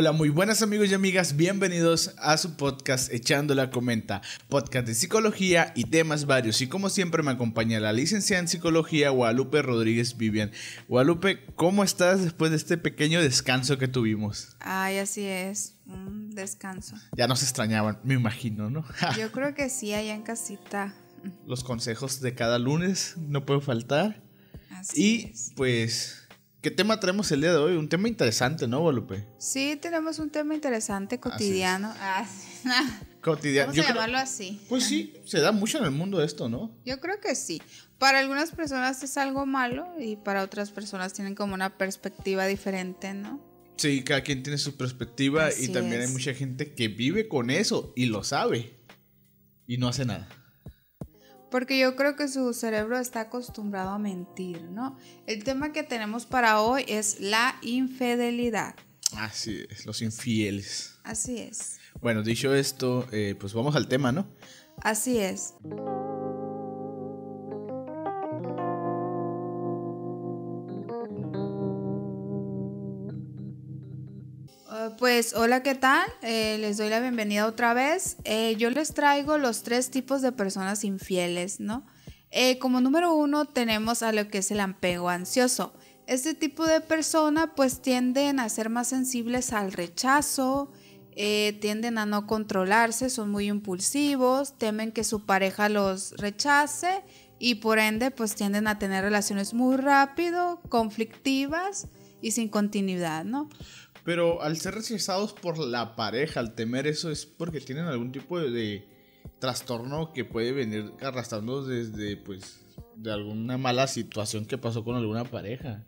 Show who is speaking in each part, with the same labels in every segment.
Speaker 1: Hola, muy buenas amigos y amigas, bienvenidos a su podcast Echando la Comenta, podcast de psicología y temas varios. Y como siempre me acompaña la licenciada en psicología Guadalupe Rodríguez Vivian. Guadalupe, ¿cómo estás después de este pequeño descanso que tuvimos?
Speaker 2: Ay, así es, un descanso.
Speaker 1: Ya nos extrañaban, me imagino, ¿no?
Speaker 2: Yo creo que sí, allá en casita.
Speaker 1: Los consejos de cada lunes no pueden faltar.
Speaker 2: Así
Speaker 1: y
Speaker 2: es.
Speaker 1: pues ¿Qué tema traemos el día de hoy? Un tema interesante, ¿no, Guadalupe?
Speaker 2: Sí, tenemos un tema interesante, cotidiano. Ah.
Speaker 1: Cotidiano.
Speaker 2: Vamos a
Speaker 1: creo-
Speaker 2: llamarlo así.
Speaker 1: Pues sí, se da mucho en el mundo esto, ¿no?
Speaker 2: Yo creo que sí. Para algunas personas es algo malo y para otras personas tienen como una perspectiva diferente, ¿no?
Speaker 1: Sí, cada quien tiene su perspectiva y
Speaker 2: Así
Speaker 1: también
Speaker 2: es.
Speaker 1: hay mucha gente que vive con eso y lo sabe y no hace nada.
Speaker 2: Porque yo creo que su cerebro está acostumbrado a mentir, ¿no? El tema que tenemos para hoy es la infidelidad.
Speaker 1: Así es, los infieles.
Speaker 2: Así es.
Speaker 1: Bueno, dicho esto, eh, pues vamos al tema, ¿no?
Speaker 2: Así es. Pues hola, ¿qué tal? Eh, les doy la bienvenida otra vez. Eh, yo les traigo los tres tipos de personas infieles, ¿no? Eh, como número uno tenemos a lo que es el apego ansioso. Este tipo de persona pues tienden a ser más sensibles al rechazo, eh, tienden a no controlarse, son muy impulsivos, temen que su pareja los rechace y por ende pues tienden a tener relaciones muy rápido, conflictivas y sin continuidad, ¿no?
Speaker 1: Pero al ser rechazados por la pareja, al temer eso, es porque tienen algún tipo de, trastorno que puede venir arrastrando desde, pues, de alguna mala situación que pasó con alguna pareja.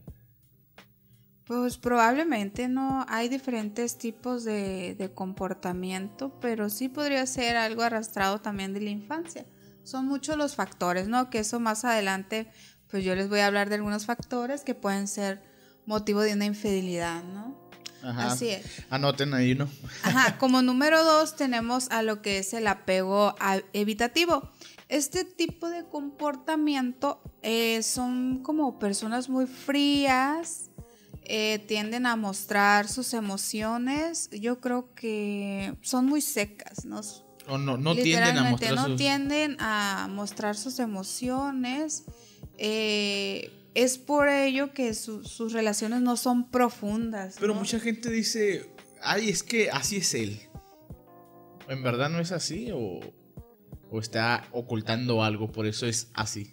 Speaker 2: Pues probablemente no hay diferentes tipos de comportamiento, pero sí podría ser algo arrastrado también de la infancia. Son muchos los factores, ¿no? Que eso más adelante, pues yo les voy a hablar de algunos factores que pueden ser motivo de una infidelidad, ¿no?
Speaker 1: Ajá.
Speaker 2: Así es.
Speaker 1: Anoten ahí, ¿no?
Speaker 2: Ajá, como número dos tenemos a lo que es el apego evitativo. Este tipo de comportamiento eh, son como personas muy frías, eh, tienden a mostrar sus emociones. Yo creo que son muy secas, ¿no?
Speaker 1: O no, no tienden a mostrar
Speaker 2: no
Speaker 1: sus...
Speaker 2: tienden a mostrar sus emociones. eh, es por ello que su- sus relaciones no son profundas.
Speaker 1: Pero
Speaker 2: ¿no?
Speaker 1: mucha gente dice, ay, es que así es él. ¿En verdad no es así o, o está ocultando algo, por eso es así?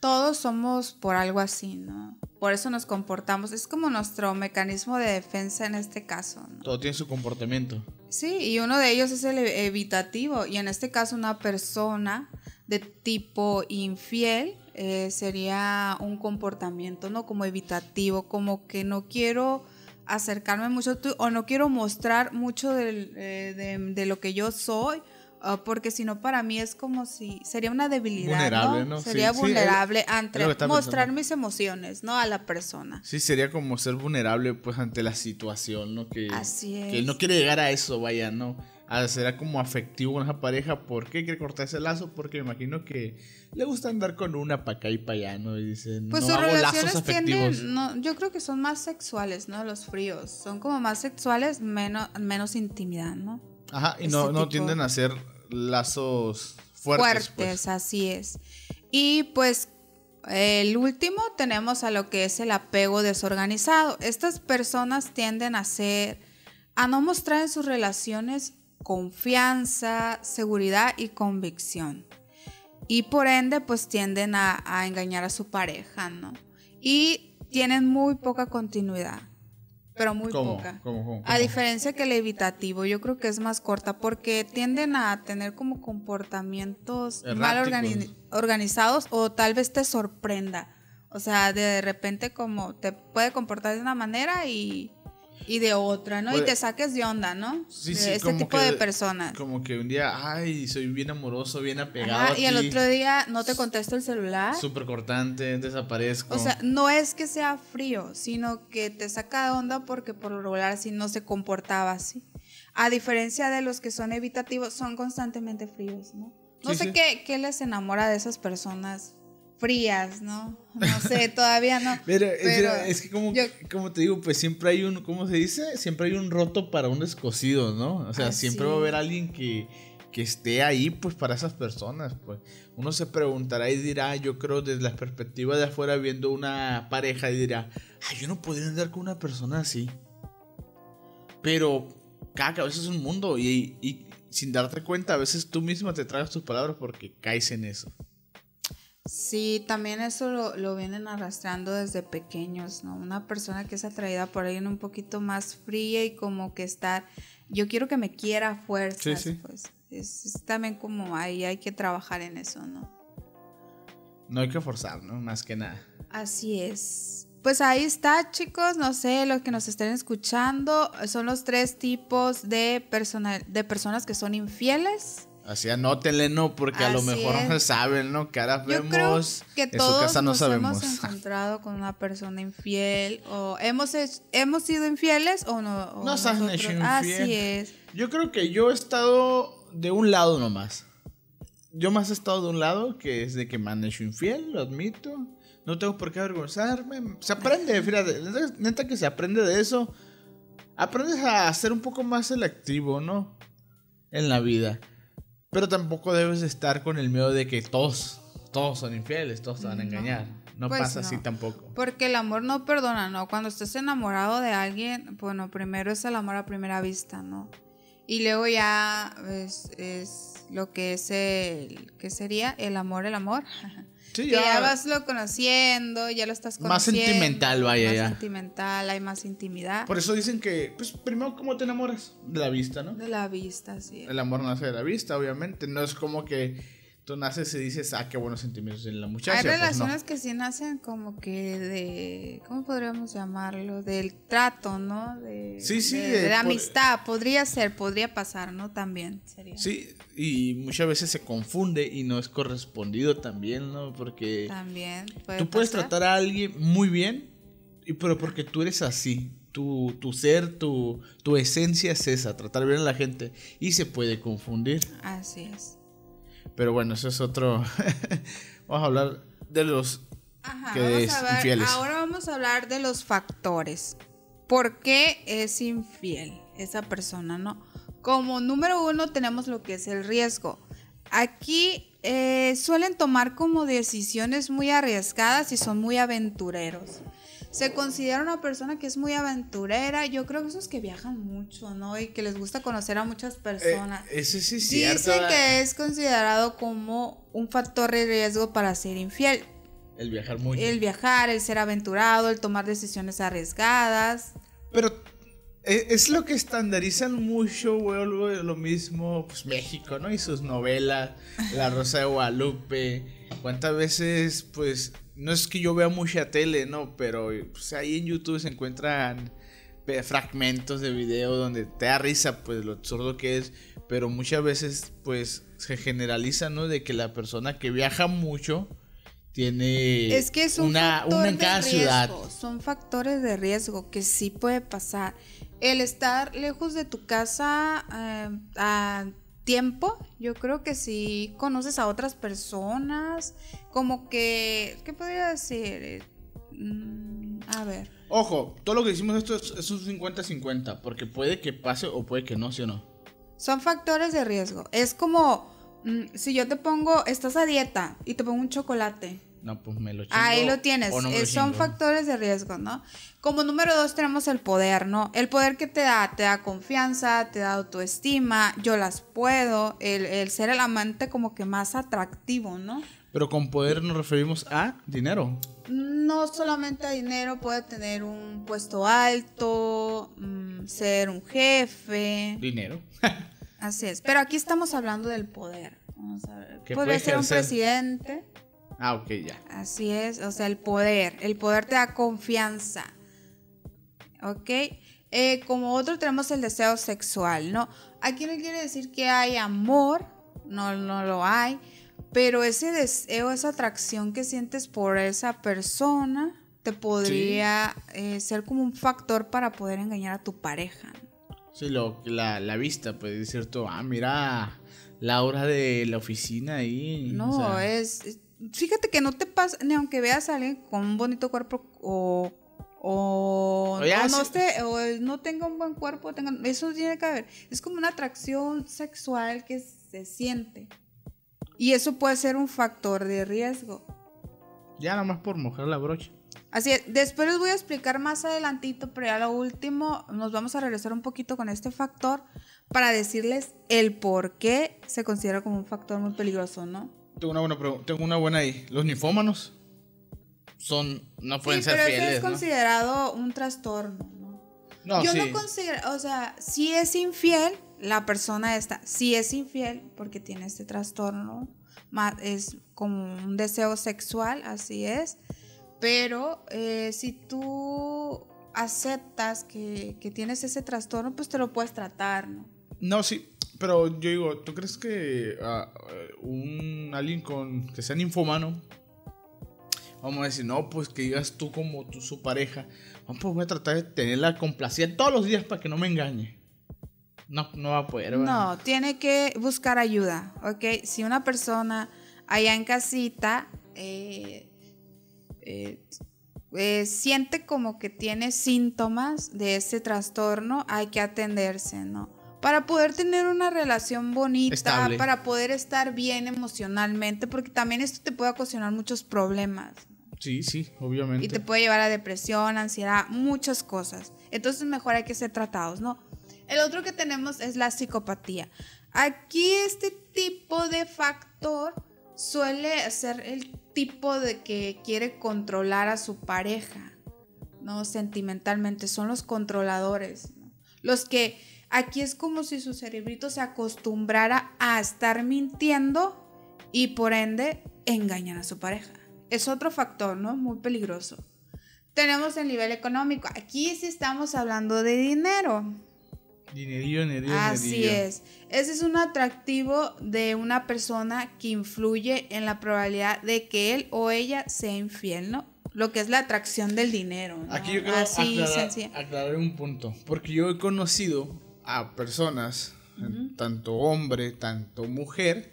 Speaker 2: Todos somos por algo así, ¿no? Por eso nos comportamos. Es como nuestro mecanismo de defensa en este caso, ¿no?
Speaker 1: Todo tiene su comportamiento.
Speaker 2: Sí, y uno de ellos es el evitativo. Y en este caso, una persona de tipo infiel eh, sería un comportamiento, ¿no? Como evitativo, como que no quiero acercarme mucho o no quiero mostrar mucho del, eh, de, de lo que yo soy. ah, porque si no, para mí es como si sería una debilidad.
Speaker 1: Vulnerable,
Speaker 2: ¿no?
Speaker 1: ¿no?
Speaker 2: Sería
Speaker 1: Sí,
Speaker 2: vulnerable ante
Speaker 1: que
Speaker 2: mostrar
Speaker 1: pensando.
Speaker 2: mis emociones, ¿no? A la persona.
Speaker 1: Sí, sería como ser vulnerable pues ante la situación, ¿no? Que,
Speaker 2: Así
Speaker 1: que
Speaker 2: es.
Speaker 1: no quiere llegar a eso, vaya, ¿no? A ser como afectivo con esa pareja. ¿Por qué quiere cortar ese lazo? Porque me imagino que le gusta andar con una para acá y para allá, ¿no? Y dice,
Speaker 2: Pues
Speaker 1: no
Speaker 2: sus
Speaker 1: hago lazos afectivos.
Speaker 2: no, yo creo que son más sexuales, ¿no? Los fríos. Son como más sexuales, menos, menos intimidad, ¿no?
Speaker 1: Ajá, y no, tienden a ser lazos fuertes. pues.
Speaker 2: así es. Y pues el último tenemos a lo que es el apego desorganizado. Estas personas tienden a ser, a no mostrar en sus relaciones confianza, seguridad y convicción. Y por ende, pues tienden a, a engañar a su pareja, ¿no? Y tienen muy poca continuidad, pero muy
Speaker 1: ¿Cómo?
Speaker 2: poca.
Speaker 1: ¿Cómo, cómo,
Speaker 2: A diferencia que el evitativo, yo creo que es más corta porque tienden a tener como comportamientos mal organi- organizados o tal vez te sorprenda. O sea, de repente como te puede comportar de una manera y, y de otra, ¿no? Y te saques de onda, ¿no?
Speaker 1: Sí,
Speaker 2: de
Speaker 1: sí,
Speaker 2: este
Speaker 1: como
Speaker 2: tipo
Speaker 1: que-
Speaker 2: de personas.
Speaker 1: Como que un día, ay, soy bien amoroso, bien apegado
Speaker 2: Ajá,
Speaker 1: a
Speaker 2: y el otro día no te contesto el celular.
Speaker 1: Súper cortante, desaparezco.
Speaker 2: O sea, no es que sea frío, sino que te saca de onda porque por lo regular así no se comportaba así. A diferencia de los que son evitativos, son constantemente fríos, ¿no? No
Speaker 1: Sí,
Speaker 2: sé
Speaker 1: sí.
Speaker 2: Qué, qué les enamora de esas personas frías, ¿no? No sé, todavía no.
Speaker 1: Pero, es, que como, como te digo, pues siempre hay un, ¿cómo se dice? Siempre hay un roto para un descosido, ¿no? O sea, siempre va a haber alguien que, que esté ahí, pues, para esas personas, pues. Uno se preguntará y dirá, yo creo desde la perspectiva de afuera viendo una pareja y dirá, ay, yo no podría andar con una persona así. Pero cada cabeza es un mundo y, y sin darte cuenta, a veces tú misma te tragas tus palabras porque caes en eso.
Speaker 2: Sí, también eso lo, vienen arrastrando desde pequeños, ¿no? Una persona que es atraída por alguien un poquito más fría y como que estar, yo quiero que me quiera a fuerzas, pues es, también como ahí hay que trabajar en eso, ¿no?
Speaker 1: No hay que forzar, ¿no? Más que nada.
Speaker 2: Así es. Pues ahí está, chicos. No sé, los que nos estén escuchando son los tres tipos de, de personas que son infieles.
Speaker 1: Así anótenle, ¿no? Porque a lo mejor no saben, ¿no? Que ahora vemos.
Speaker 2: que todos casa no nos hemos encontrado con una persona infiel. O hemos, hemos sido infieles o no.
Speaker 1: nos han hecho infiel.
Speaker 2: Así es.
Speaker 1: Yo creo que yo he estado de un lado nomás. Yo más he estado de un lado, que es de que me han hecho infiel, lo admito. No tengo por qué avergonzarme. Se aprende, fíjate, neta que se aprende de eso. Aprendes a ser un poco más selectivo, ¿no? En la vida. Pero tampoco debes estar con el miedo de que todos, todos son infieles, todos te van a engañar. No pues pasa así tampoco.
Speaker 2: Porque el amor no perdona, ¿no? Cuando estás enamorado de alguien, bueno, primero es el amor a primera vista, ¿no? Y luego ya es, es lo que es el, ¿qué sería? El amor, el amor. Sí, ya, que ya vas lo conociendo, ya lo estás conociendo.
Speaker 1: Más sentimental, vaya,
Speaker 2: más sentimental, hay más intimidad.
Speaker 1: Por eso dicen que, pues, primero, ¿cómo te enamoras? De la vista, ¿no?
Speaker 2: De la vista, sí.
Speaker 1: El amor nace de la vista, obviamente. No es como que tú naces y dices, ah, qué buenos sentimientos en la muchacha.
Speaker 2: Hay pues, relaciones que sí nacen como que de, ¿cómo podríamos llamarlo? Del trato, ¿no? De,
Speaker 1: sí, sí.
Speaker 2: De, amistad, podría ser, podría pasar, ¿no? También sería.
Speaker 1: Sí, y muchas veces se confunde y no es correspondido también, ¿no? Porque...
Speaker 2: También.
Speaker 1: tú puedes tratar a alguien muy bien, pero porque tú eres así. Tu, tu ser, tu, tu esencia es esa, tratar bien a la gente. Y se puede confundir.
Speaker 2: Así es.
Speaker 1: Pero bueno, eso es otro. vamos a hablar de los que es infieles.
Speaker 2: Ahora vamos a hablar de los factores. ¿Por qué es infiel esa persona, no? Como número uno tenemos lo que es el riesgo. Aquí eh, suelen tomar como decisiones muy arriesgadas y son muy aventureros se considera una persona que es muy aventurera. Yo creo que esos que viajan mucho, ¿no? Y que les gusta conocer a muchas personas.
Speaker 1: Eh, ese sí
Speaker 2: es Dicen que es considerado como un factor de riesgo para ser infiel.
Speaker 1: El viajar mucho.
Speaker 2: El viajar, el ser aventurado, el tomar decisiones arriesgadas.
Speaker 1: Pero e, es lo que estandarizan mucho, güey, lo mismo, pues México, ¿no? Y sus novelas, La Rosa de Guadalupe. ¿Cuántas veces, pues, no es que yo vea mucha tele, no, pero pues, ahí en YouTube se encuentran fragmentos de video donde te da risa, pues lo absurdo que es, pero muchas veces, pues se generaliza, ¿no? De que la persona que viaja mucho tiene
Speaker 2: es que es un una, una en cada ciudad. Son factores de riesgo que sí puede pasar. El estar lejos de tu casa eh, a tiempo, yo creo que si conoces a otras personas, como que, ¿qué podría decir? Mm, a ver.
Speaker 1: Ojo, todo lo que decimos esto es, un 50-50, porque puede que pase o puede que no, ¿sí o no?
Speaker 2: Son factores de riesgo. Es como mm, si yo te pongo, estás a dieta y te pongo un chocolate.
Speaker 1: No, pues me lo
Speaker 2: chingo, Ahí lo tienes. son factores de riesgo, ¿no? Como número dos tenemos el poder, ¿no? El poder que te da, te da confianza, te da autoestima, yo las puedo, el, ser el amante como que más atractivo, ¿no?
Speaker 1: Pero con poder nos referimos a dinero.
Speaker 2: No solamente a dinero, puede tener un puesto alto, mm, ser un jefe.
Speaker 1: Dinero.
Speaker 2: Así es. Pero aquí estamos hablando del poder. Vamos a ver. Puede ser un presidente.
Speaker 1: Ah, ok, ya.
Speaker 2: Así es, o sea, el poder. El poder te da confianza. ¿Ok? Eh, como otro tenemos el deseo sexual, ¿no? Aquí no quiere decir que hay amor, no, no lo hay, pero ese deseo, esa atracción que sientes por esa persona, te podría eh, ser como un factor para poder engañar a tu pareja.
Speaker 1: Sí, lo, la, la vista, puede decir tú, ah, mira, la hora de la oficina ahí.
Speaker 2: No, es fíjate que no te pasa, ni aunque veas a alguien con un bonito cuerpo o, o, no, esté, o no tenga un buen cuerpo, tenga, eso tiene que ver. Es como una atracción sexual que se siente. Y eso puede ser un factor de riesgo.
Speaker 1: Ya nada más por mojar la brocha.
Speaker 2: Así es, después les voy a explicar más adelantito, pero ya lo último, nos vamos a regresar un poquito con este factor para decirles el por qué se considera como un factor muy peligroso, ¿no?
Speaker 1: Tengo una buena tengo una buena ahí. Los ninfómanos son, no pueden ser pero fieles.
Speaker 2: es considerado un trastorno, ¿no? no Yo no considero, o sea, si es infiel, la persona esta, si es infiel porque tiene este trastorno, es como un deseo sexual, así es. Pero eh, si tú aceptas que, que, tienes ese trastorno, pues te lo puedes tratar, ¿no?
Speaker 1: No, sí, pero yo digo, ¿tú crees que uh, un alguien con que sea ninfomano, vamos a decir, no, pues que digas tú como tu, su pareja, vamos, pues voy a tratar de tenerla complacida todos los días para que no me engañe? No, no va a poder.
Speaker 2: No, tiene que buscar ayuda, ¿ok? Si una persona allá en casita eh, eh, eh, siente como que tiene síntomas de ese trastorno, hay que atenderse, ¿no? Para poder tener una relación bonita, para poder estar bien emocionalmente, porque también esto te puede ocasionar muchos problemas.
Speaker 1: Sí, sí, obviamente.
Speaker 2: Y te puede llevar a depresión, ansiedad, muchas cosas. Entonces mejor hay que ser tratados, ¿no? El otro que tenemos es la psicopatía. Aquí este tipo de factor suele ser el tipo de que quiere controlar a su pareja, ¿no? Sentimentalmente, son los controladores, Los que aquí es como si su cerebrito se acostumbrara a estar mintiendo y por ende engañan a su pareja. Es otro factor, ¿no? Muy peligroso. Tenemos el nivel económico. Aquí sí estamos hablando de dinero.
Speaker 1: Dinerillo, dinerillo,
Speaker 2: Así es. Ese es un atractivo de una persona que influye en la probabilidad de que él o ella sea infiel, ¿no? Lo que es la atracción del dinero.
Speaker 1: Aquí yo quiero aclarar, aclarar, un punto. Porque yo he conocido a personas, tanto hombre, tanto mujer,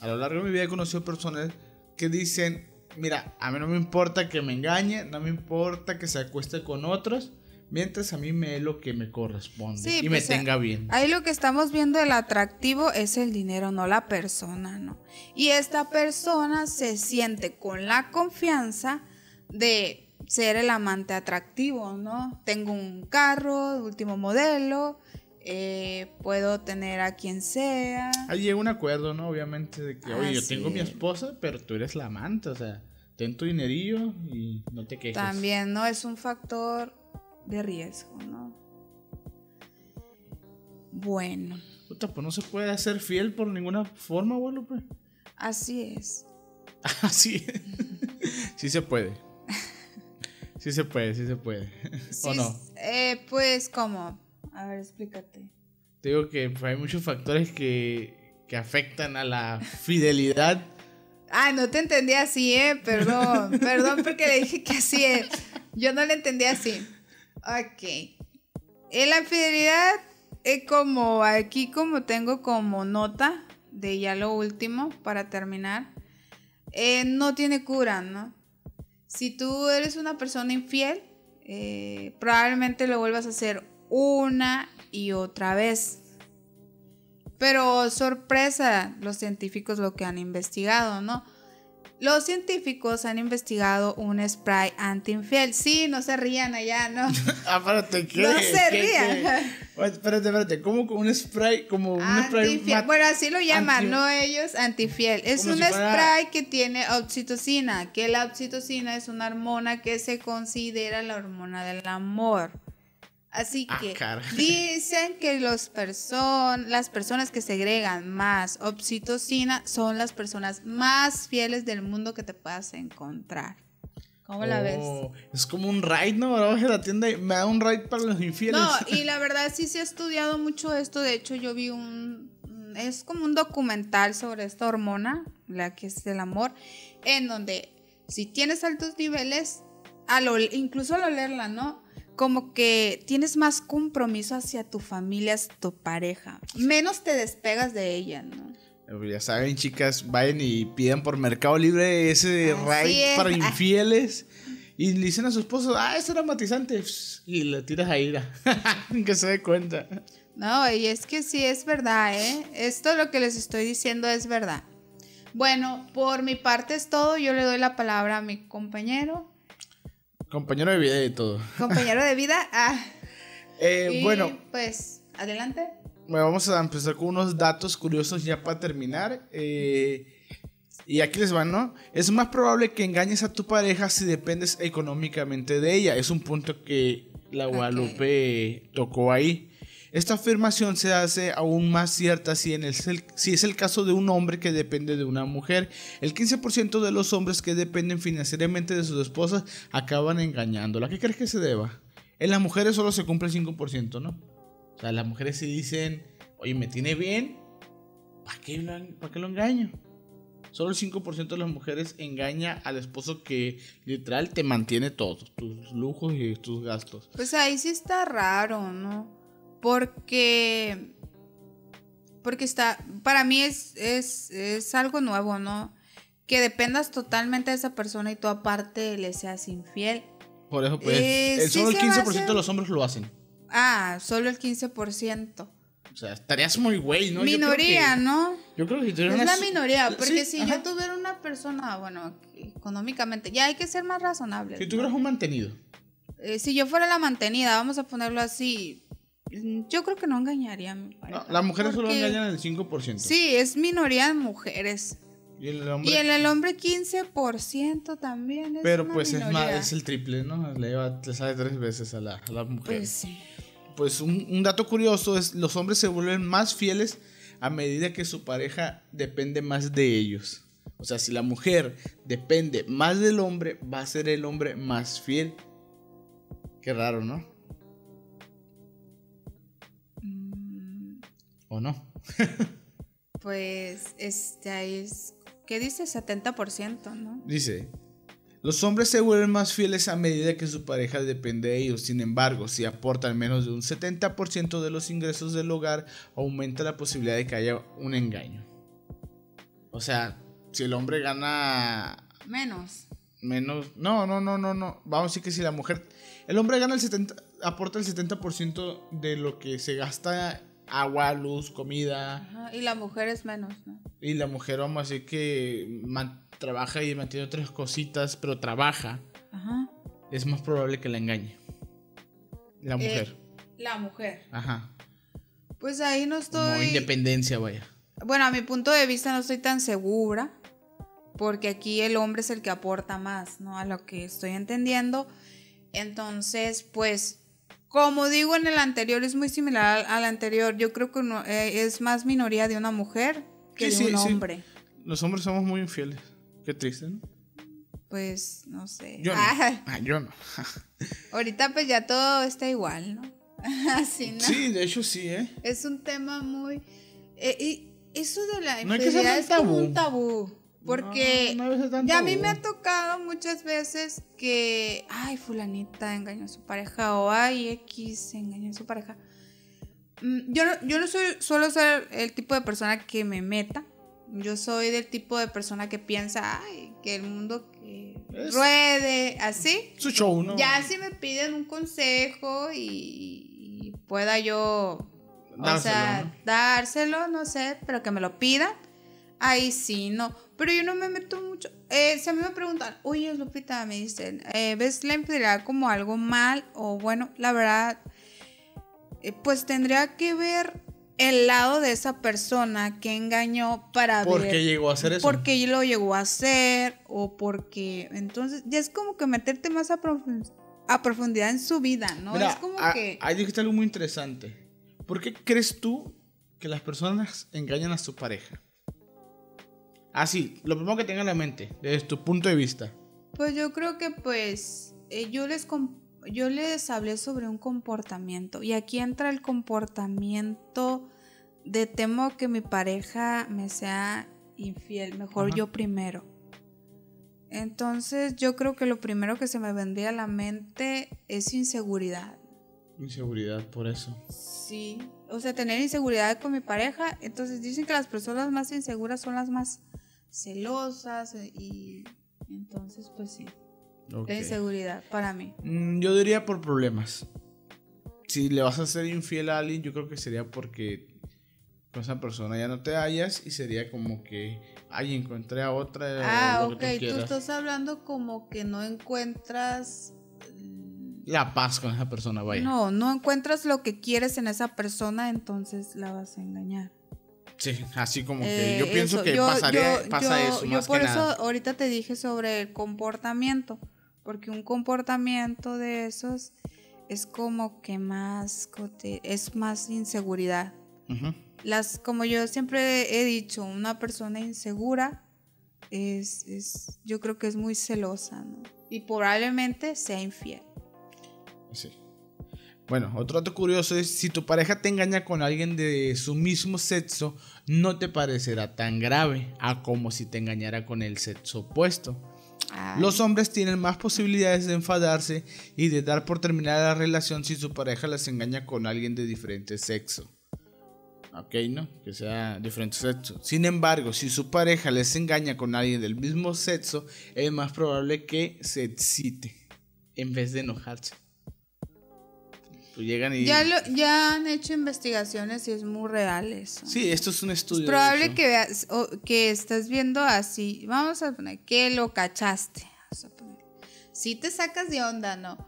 Speaker 1: a lo largo de mi vida he conocido personas que dicen, mira, a mí no me importa que me engañe, no me importa que se acueste con otros, Mientras a mí me dé lo que me corresponde y me pues, tenga bien.
Speaker 2: Ahí lo que estamos viendo el atractivo es el dinero, no la persona, ¿no? Y esta persona se siente con la confianza de ser el amante atractivo, ¿no? Tengo un carro último modelo, eh, puedo tener a quien sea.
Speaker 1: Ahí llega un acuerdo, ¿no? Obviamente, de que, oye, yo tengo mi esposa, pero tú eres la amante, o sea, ten tu dinerillo y no te quejes.
Speaker 2: También, ¿no? Es un factor de riesgo, ¿no? Bueno.
Speaker 1: pues no se puede hacer fiel por ninguna forma, Guadalupe.
Speaker 2: Así es.
Speaker 1: Así sí se puede. Sí se puede, sí se puede. ¿O no?
Speaker 2: Eh, pues, ¿cómo? A ver, explícate.
Speaker 1: Te digo que hay muchos factores que, que afectan a la fidelidad.
Speaker 2: Ah, no te entendí así, eh. Perdón. Perdón porque le dije que así es. Yo no le entendí así. Ok. En la infidelidad es como aquí como tengo como nota de ya lo último para terminar. Eh, no tiene cura, ¿no? Si tú eres una persona infiel, eh, probablemente lo vuelvas a hacer una y otra vez. Pero sorpresa, los científicos lo que han investigado, ¿no? Los científicos han investigado un spray anti-infiel. Sí, no se rían allá, ¿no?
Speaker 1: ah, espérate, ¿qué?
Speaker 2: No se rían.
Speaker 1: espérate, espérate, ¿cómo un spray? Como un spray
Speaker 2: Bueno, así lo llaman, no ellos, anti-infiel. Es un spray que tiene oxitocina, que la oxitocina es una hormona que se considera la hormona del amor. Así ah, que dicen que los person las personas que segregan más oxitocina son las personas más fieles del mundo que te puedas encontrar. ¿Cómo la ves? Oh,
Speaker 1: es como un raid, ¿no? Ahora a la tienda y me da un raid para los infieles.
Speaker 2: No, y la verdad sí se ha estudiado mucho esto. De hecho, yo vi un. Es como un documental sobre esta hormona, la que es el amor, en donde si tienes altos niveles, a incluso al olerla, ¿no? Como que tienes más compromiso hacia tu familia, hacia tu pareja. Menos te despegas de ella, ¿no?
Speaker 1: Ya saben, chicas, vayan y pidan por Mercado Libre ese raid para infieles. Y le dicen a su esposo, ah, ese era matizante. Y le tiras a ira. que se dé cuenta.
Speaker 2: No, y es que sí es verdad, ¿eh? Esto lo que les estoy diciendo es verdad. Bueno, por mi parte es todo. Yo le doy la palabra a mi compañero.
Speaker 1: Compañero de vida y todo.
Speaker 2: Compañero de vida. Ah.
Speaker 1: Eh, bueno.
Speaker 2: Pues, adelante.
Speaker 1: Bueno, vamos a empezar con unos datos curiosos ya para terminar. Eh, y aquí les van, ¿no? Es más probable que engañes a tu pareja si dependes económicamente de ella. Es un punto que la Guadalupe tocó ahí. Esta afirmación se hace aún más cierta si, en el, es el caso de un hombre que depende de una mujer. El 15% de los hombres que dependen financieramente de sus esposas acaban engañándola. ¿A qué crees que se deba? En las mujeres solo se cumple el 5%, ¿no? O sea, las mujeres se dicen, oye, me tiene bien, ¿para qué lo, qué lo engaño? Solo el 5% de las mujeres engaña al esposo que literal te mantiene todos, tus lujos y tus gastos.
Speaker 2: Pues ahí sí está raro, ¿no? Porque. Porque está. Para mí es, es, algo nuevo, ¿no? Que dependas totalmente de esa persona y tú aparte le seas infiel.
Speaker 1: Por eso, pues. Eh, solo el 15% de los hombres lo hacen.
Speaker 2: Ah, solo el 15%.
Speaker 1: O sea, estarías muy güey, ¿no?
Speaker 2: Minoría, ¿no?
Speaker 1: Yo creo que
Speaker 2: si Es la minoría, porque si yo tuviera una persona, bueno, económicamente, ya hay que ser más razonable.
Speaker 1: Si tuvieras un mantenido.
Speaker 2: Eh, si yo fuera la mantenida, vamos a ponerlo así, yo creo que no engañaría a mi
Speaker 1: pareja. las mujeres solo engañan el 5%.
Speaker 2: Sí, es minoría de mujeres. Y el hombre. Y el, hombre 15% también. Es
Speaker 1: Pero pues es más, es el triple, ¿no? Le, sale tres veces a la, mujer.
Speaker 2: Pues sí.
Speaker 1: Pues un, un, dato curioso es: los hombres se vuelven más fieles a medida que su pareja depende más de ellos. O sea, si la mujer depende más del hombre, va a ser el hombre más fiel. Qué raro, ¿no? ¿O no?
Speaker 2: pues este es, ¿qué dice? 70%, ¿no?
Speaker 1: Dice, los hombres se vuelven más fieles a medida que su pareja depende de ellos. Sin embargo, si aportan menos de un 70% de los ingresos del hogar, aumenta la posibilidad de que haya un engaño. O sea, si el hombre gana...
Speaker 2: Menos.
Speaker 1: Menos... No, no, no, no, no. Vamos a decir que si la mujer... El hombre gana el 70... Aporta el 70% de lo que se gasta agua, luz, comida.
Speaker 2: y la mujer es menos, ¿no?
Speaker 1: Y la mujer, vamos a decir que trabaja y mantiene otras cositas, pero trabaja. Ajá. Es más probable que la engañe. La eh, mujer.
Speaker 2: la mujer.
Speaker 1: Ajá.
Speaker 2: Pues ahí no estoy.
Speaker 1: Como independencia, vaya.
Speaker 2: Bueno, a mi punto de vista no estoy tan segura. Porque aquí el hombre es el que aporta más, ¿no? A lo que estoy entendiendo. Entonces, pues como digo en el anterior, es muy similar al, anterior. Yo creo que eh, es más minoría de una mujer que de un hombre.
Speaker 1: Los hombres somos muy infieles. Qué triste, ¿no?
Speaker 2: Pues no sé.
Speaker 1: Yo no. Ah, yo no.
Speaker 2: Ahorita pues ya todo está igual, ¿no? Así, ¿no?
Speaker 1: Sí, de hecho sí, ¿eh?
Speaker 2: Es un tema muy... Eh, y eso de la infidelidad es como un tabú. Porque a mí me ha tocado muchas veces que, ay, fulanita engañó a su pareja o ay, X engañó a su pareja. Mm, yo no, yo no soy, suelo ser el tipo de persona que me meta. Yo soy del tipo de persona que piensa, ay, que el mundo que ruede, así.
Speaker 1: Su show, ¿no?
Speaker 2: Ya si me piden un consejo y, pueda yo, dárselo, o sea, dárselo, no sé, pero que me lo pidan Ahí sí, no. Pero yo no me meto mucho. Eh, si a mí me preguntan, oye, Lupita, me dicen, eh, ¿ves la infidelidad como algo mal? O bueno, la verdad, eh, pues tendría que ver el lado de esa persona que engañó para
Speaker 1: ¿Por
Speaker 2: ver.
Speaker 1: qué llegó a hacer eso?
Speaker 2: Porque lo llegó a hacer o porque. Entonces, ya es como que meterte más a, profundidad en su vida, ¿no? es como que.
Speaker 1: Ahí dijiste algo muy interesante. ¿Por qué crees tú que las personas engañan a su pareja? Así, ah, lo primero que tenga en la mente, desde tu punto de vista.
Speaker 2: Pues yo creo que pues eh, yo les yo les hablé sobre un comportamiento y aquí entra el comportamiento de temo que mi pareja me sea infiel, mejor yo primero. Entonces yo creo que lo primero que se me vendría a la mente es inseguridad.
Speaker 1: Inseguridad por eso.
Speaker 2: Sí, o sea, tener inseguridad con mi pareja. Entonces dicen que las personas más inseguras son las más celosas eh, y entonces pues sí. La inseguridad para mí.
Speaker 1: Mm, yo diría por problemas. Si le vas a ser infiel a alguien, yo creo que sería porque con esa persona ya no te hallas y sería como que, ay, encontré a otra.
Speaker 2: Ah, ok, tú, estás hablando como que no encuentras...
Speaker 1: Mm, la paz con esa persona, vaya.
Speaker 2: No, no encuentras lo que quieres en esa persona, entonces la vas a engañar.
Speaker 1: Sí, así como que yo eh, pienso que pasaría, pasa eso. Yo
Speaker 2: por eso ahorita te dije sobre el comportamiento, porque un comportamiento de esos es como que más, es más inseguridad. Las, como yo siempre he dicho, una persona insegura es, es, yo creo que es muy celosa, ¿no? Y probablemente sea infiel.
Speaker 1: Sí. Bueno, otro dato curioso es si tu pareja te engaña con alguien de su mismo sexo, no te parecerá tan grave a como si te engañara con el sexo opuesto. Los hombres tienen más posibilidades de enfadarse y de dar por terminada la relación si su pareja les engaña con alguien de diferente sexo. Ok, ¿no? Que sea diferente sexo. Sin embargo, si su pareja les engaña con alguien del mismo sexo, es más probable que se excite en vez de enojarse.
Speaker 2: Pues llegan y... Ya, ya han hecho investigaciones y es muy real eso.
Speaker 1: Sí, esto es un estudio.
Speaker 2: Es probable que veas, que estás viendo así. Vamos a poner que lo cachaste. Si te sacas de onda, ¿no?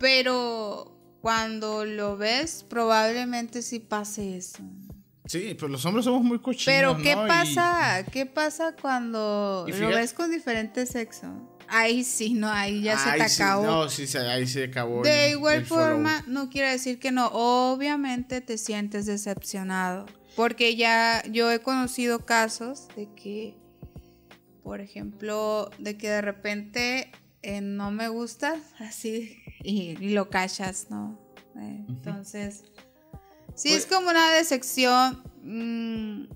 Speaker 2: Pero cuando lo ves, probablemente sí pase eso.
Speaker 1: Sí, pero los hombres somos muy cochinos.
Speaker 2: Pero ¿qué pasa? ¿Qué pasa cuando lo ves con diferente sexo? Ahí sí, no, ahí ya se te acabó.
Speaker 1: no, sí, ahí se acabó.
Speaker 2: De igual forma, no quiere decir que no. Obviamente te sientes decepcionado. Porque ya yo he conocido casos de que, por ejemplo, de que de repente eh, no me gusta así y, lo cachas, ¿no? Eh, entonces, sí es pues como una decepción. Mm,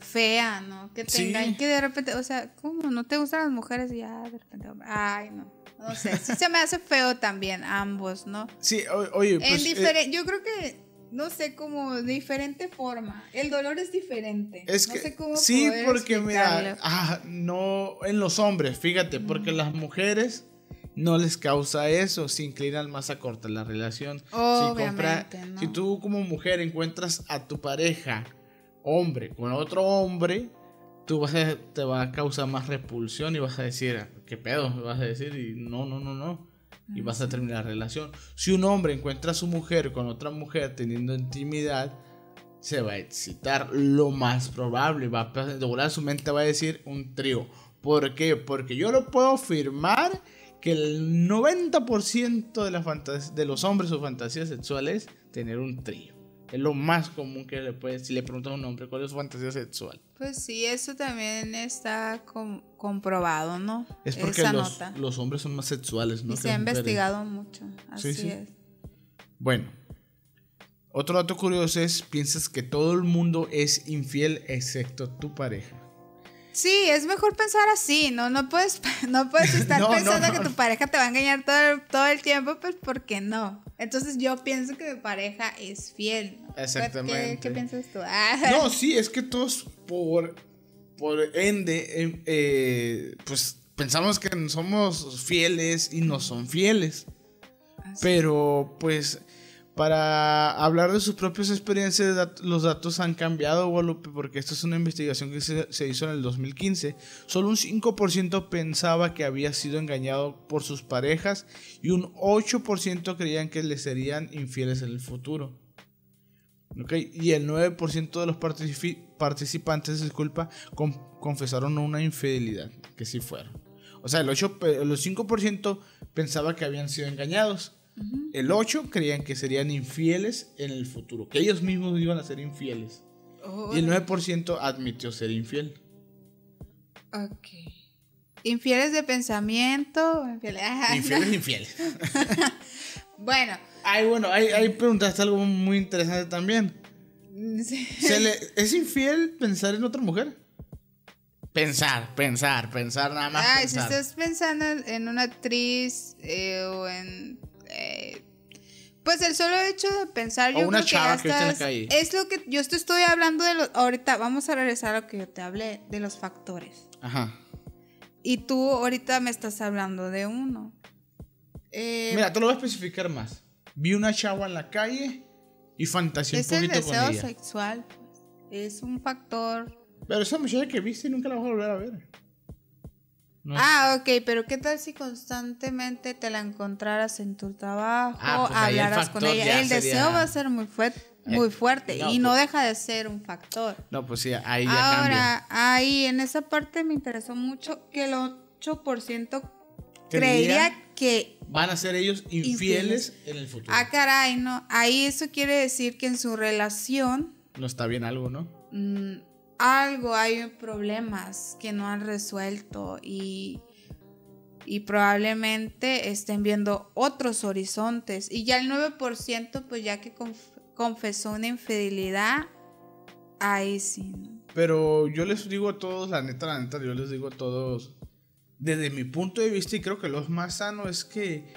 Speaker 2: fea, ¿no? Que tengan que de repente, o sea, ¿cómo no te gustan las mujeres? Y ya de repente, ay, no. No sé, sí se me hace feo también ambos, ¿no?
Speaker 1: Sí, oye,
Speaker 2: pues, eh, yo creo que no sé cómo de diferente forma. El dolor es diferente.
Speaker 1: Es que sí, porque mira, ah, no en los hombres, fíjate, porque las mujeres no les causa eso, se inclinan más a cortar la relación.
Speaker 2: Obviamente,
Speaker 1: si, si tú como mujer encuentras a tu pareja hombre con otro hombre, tú vas a, te va a causar más repulsión y vas a decir, ¿qué pedo? Vas a decir, y no, no, no, no. Y vas a terminar la relación. Si un hombre encuentra a su mujer con otra mujer teniendo intimidad, se va a excitar lo más probable. Va a volar su mente va a decir un trío. ¿Por qué? Porque yo lo puedo afirmar que el 90% de, las de los hombres o fantasías sexuales tener un trío. Es lo más común que le puedes, si le preguntas a un hombre cuál es su fantasía sexual.
Speaker 2: Pues sí, eso también está comprobado, ¿no?
Speaker 1: Es porque los, hombres son más sexuales, ¿no?
Speaker 2: Y se ha investigado mucho, así es.
Speaker 1: Bueno, otro dato curioso es, piensas que todo el mundo es infiel excepto tu pareja.
Speaker 2: Sí, es mejor pensar así, ¿no? No puedes, no puedes estar pensando que tu pareja te va a engañar todo, todo el tiempo, pues porque no. Entonces yo pienso que mi pareja es fiel.
Speaker 1: Exactamente.
Speaker 2: ¿Qué, piensas tú?
Speaker 1: No, sí, es que todos por, por ende, em, eh, pues pensamos que somos fieles y no son fieles. Pero pues para hablar de sus propias experiencias, los datos han cambiado, Guadalupe, porque esta es una investigación que se, hizo en el 2015. Solo un 5% pensaba que había sido engañado por sus parejas y un 8% creían que le serían infieles en el futuro. Y el 9% de los participantes, disculpa, confesaron una infidelidad, que sí fueron. O sea, el, 8, el 5% pensaba que habían sido engañados el 8 creían que serían infieles en el futuro, que ellos mismos iban a ser infieles. y el 9% admitió ser infiel.
Speaker 2: Ok. ¿Infieles de pensamiento?
Speaker 1: Infieles, infieles.
Speaker 2: bueno.
Speaker 1: Ay, bueno, ahí, preguntaste algo muy interesante también. ¿Es infiel pensar en otra mujer? Pensar, pensar, pensar nada más.
Speaker 2: Ay, si estás pensando en una actriz eh, o en Pues el solo hecho de pensar,
Speaker 1: O
Speaker 2: yo
Speaker 1: una
Speaker 2: creo que
Speaker 1: chava que en la calle.
Speaker 2: Es lo que yo te estoy hablando de los. Ahorita vamos a regresar a lo que yo te hablé, de los factores.
Speaker 1: Ajá.
Speaker 2: Y tú ahorita me estás hablando de uno. Eh,
Speaker 1: Mira, te lo voy a especificar más. Vi una chava en la calle y fantaseé un
Speaker 2: es el
Speaker 1: poquito con
Speaker 2: deseo
Speaker 1: ella.
Speaker 2: sexual. pues. Es un factor.
Speaker 1: Pero esa muchacha que viste nunca la vas a volver a ver. No es-
Speaker 2: Ah, ok, pero ¿qué tal si constantemente te la encontraras en tu trabajo,
Speaker 1: Ah, pues el
Speaker 2: hablaras con ella? El
Speaker 1: sería-
Speaker 2: deseo va a ser muy, fuer- muy
Speaker 1: Eh,
Speaker 2: fuerte
Speaker 1: no,
Speaker 2: y no
Speaker 1: pues-
Speaker 2: deja de ser un factor.
Speaker 1: No, pues sí, ahí ya cambia.
Speaker 2: Ahora, ahí en esa parte me interesó mucho que el 8%
Speaker 1: Creía
Speaker 2: creería que...
Speaker 1: Van a ser ellos infieles,
Speaker 2: Infieles.
Speaker 1: en el futuro.
Speaker 2: Ah, caray, no. Ahí eso quiere decir que en su relación
Speaker 1: No está bien algo, ¿no?
Speaker 2: Algo hay problemas que no han resuelto y, y probablemente estén viendo otros horizontes. Y ya el 9%, pues ya que conf- confesó una infidelidad, ahí sí.
Speaker 1: Pero yo les digo a todos, la neta, la neta, yo les digo a todos, desde mi punto de vista, y creo que lo más sano es que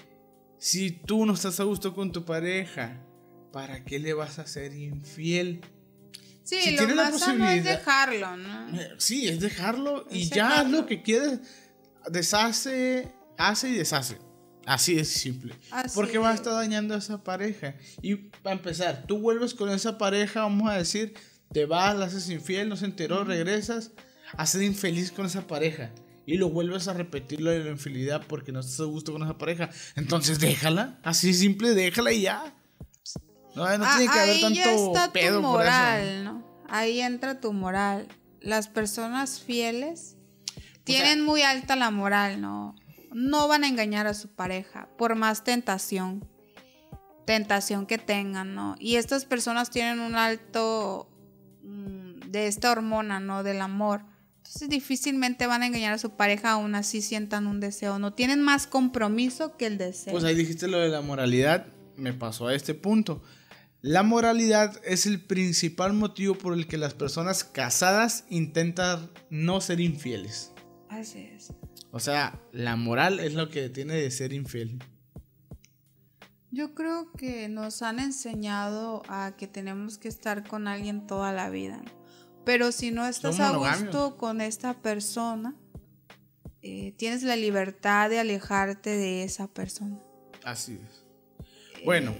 Speaker 1: si tú no estás a gusto con tu pareja, ¿para qué le vas a ser infiel?
Speaker 2: Sí,
Speaker 1: Si
Speaker 2: lo
Speaker 1: tiene la
Speaker 2: más sano es dejarlo, ¿no?
Speaker 1: Eh, Sí, es dejarlo y ya haz lo que quieres. Deshace, hace y deshace. Así es simple.
Speaker 2: Así
Speaker 1: Porque va a
Speaker 2: es.
Speaker 1: estar dañando a esa pareja. Y para empezar, tú vuelves con esa pareja, vamos a decir, te vas, la haces infiel, no se enteró, regresas a ser infeliz con esa pareja. Y lo vuelves a repetir lo de la infidelidad porque no estás a gusto con esa pareja. Entonces déjala. Así simple, déjala y ya. No, no
Speaker 2: Ah,
Speaker 1: tiene que haber
Speaker 2: ahí
Speaker 1: tanto
Speaker 2: ya está
Speaker 1: pedo
Speaker 2: tu
Speaker 1: por eso.
Speaker 2: moral, ¿no? Ahí entra tu moral. Las personas fieles tienen muy alta la moral, ¿no? No van a engañar a su pareja, por más tentación, tentación que tengan, ¿no? Y estas personas tienen un alto mm, de esta hormona, ¿no? Del amor. Entonces difícilmente van a engañar a su pareja, aún así sientan un deseo, ¿no? Tienen más compromiso que el deseo.
Speaker 1: Pues ahí dijiste lo de la moralidad, me pasó a este punto. La moralidad es el principal motivo por el que las personas casadas intentan no ser infieles.
Speaker 2: Así es.
Speaker 1: O sea, la moral es lo que detiene de ser infiel.
Speaker 2: Yo creo que nos han enseñado a que tenemos que estar con alguien toda la vida. Pero si no estás a gusto con esta persona, eh, tienes la libertad de alejarte de esa persona.
Speaker 1: Así es. Bueno,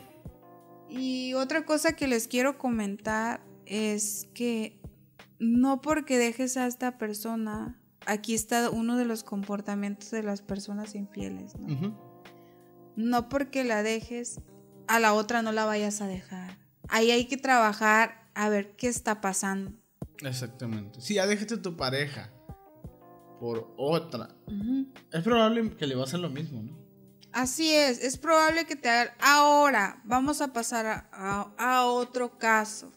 Speaker 2: Y otra cosa que les quiero comentar es que no porque dejes a esta persona, aquí está uno de los comportamientos de las personas infieles, ¿no? No porque la dejes, a la otra no la vayas a dejar. Ahí hay que trabajar a ver qué está pasando.
Speaker 1: exactamente. Si ya déjate tu pareja por otra, es probable que le va a hacer lo mismo, ¿no?
Speaker 2: Así es, es probable que te hagan. Ahora, vamos a pasar a, a- a otro caso.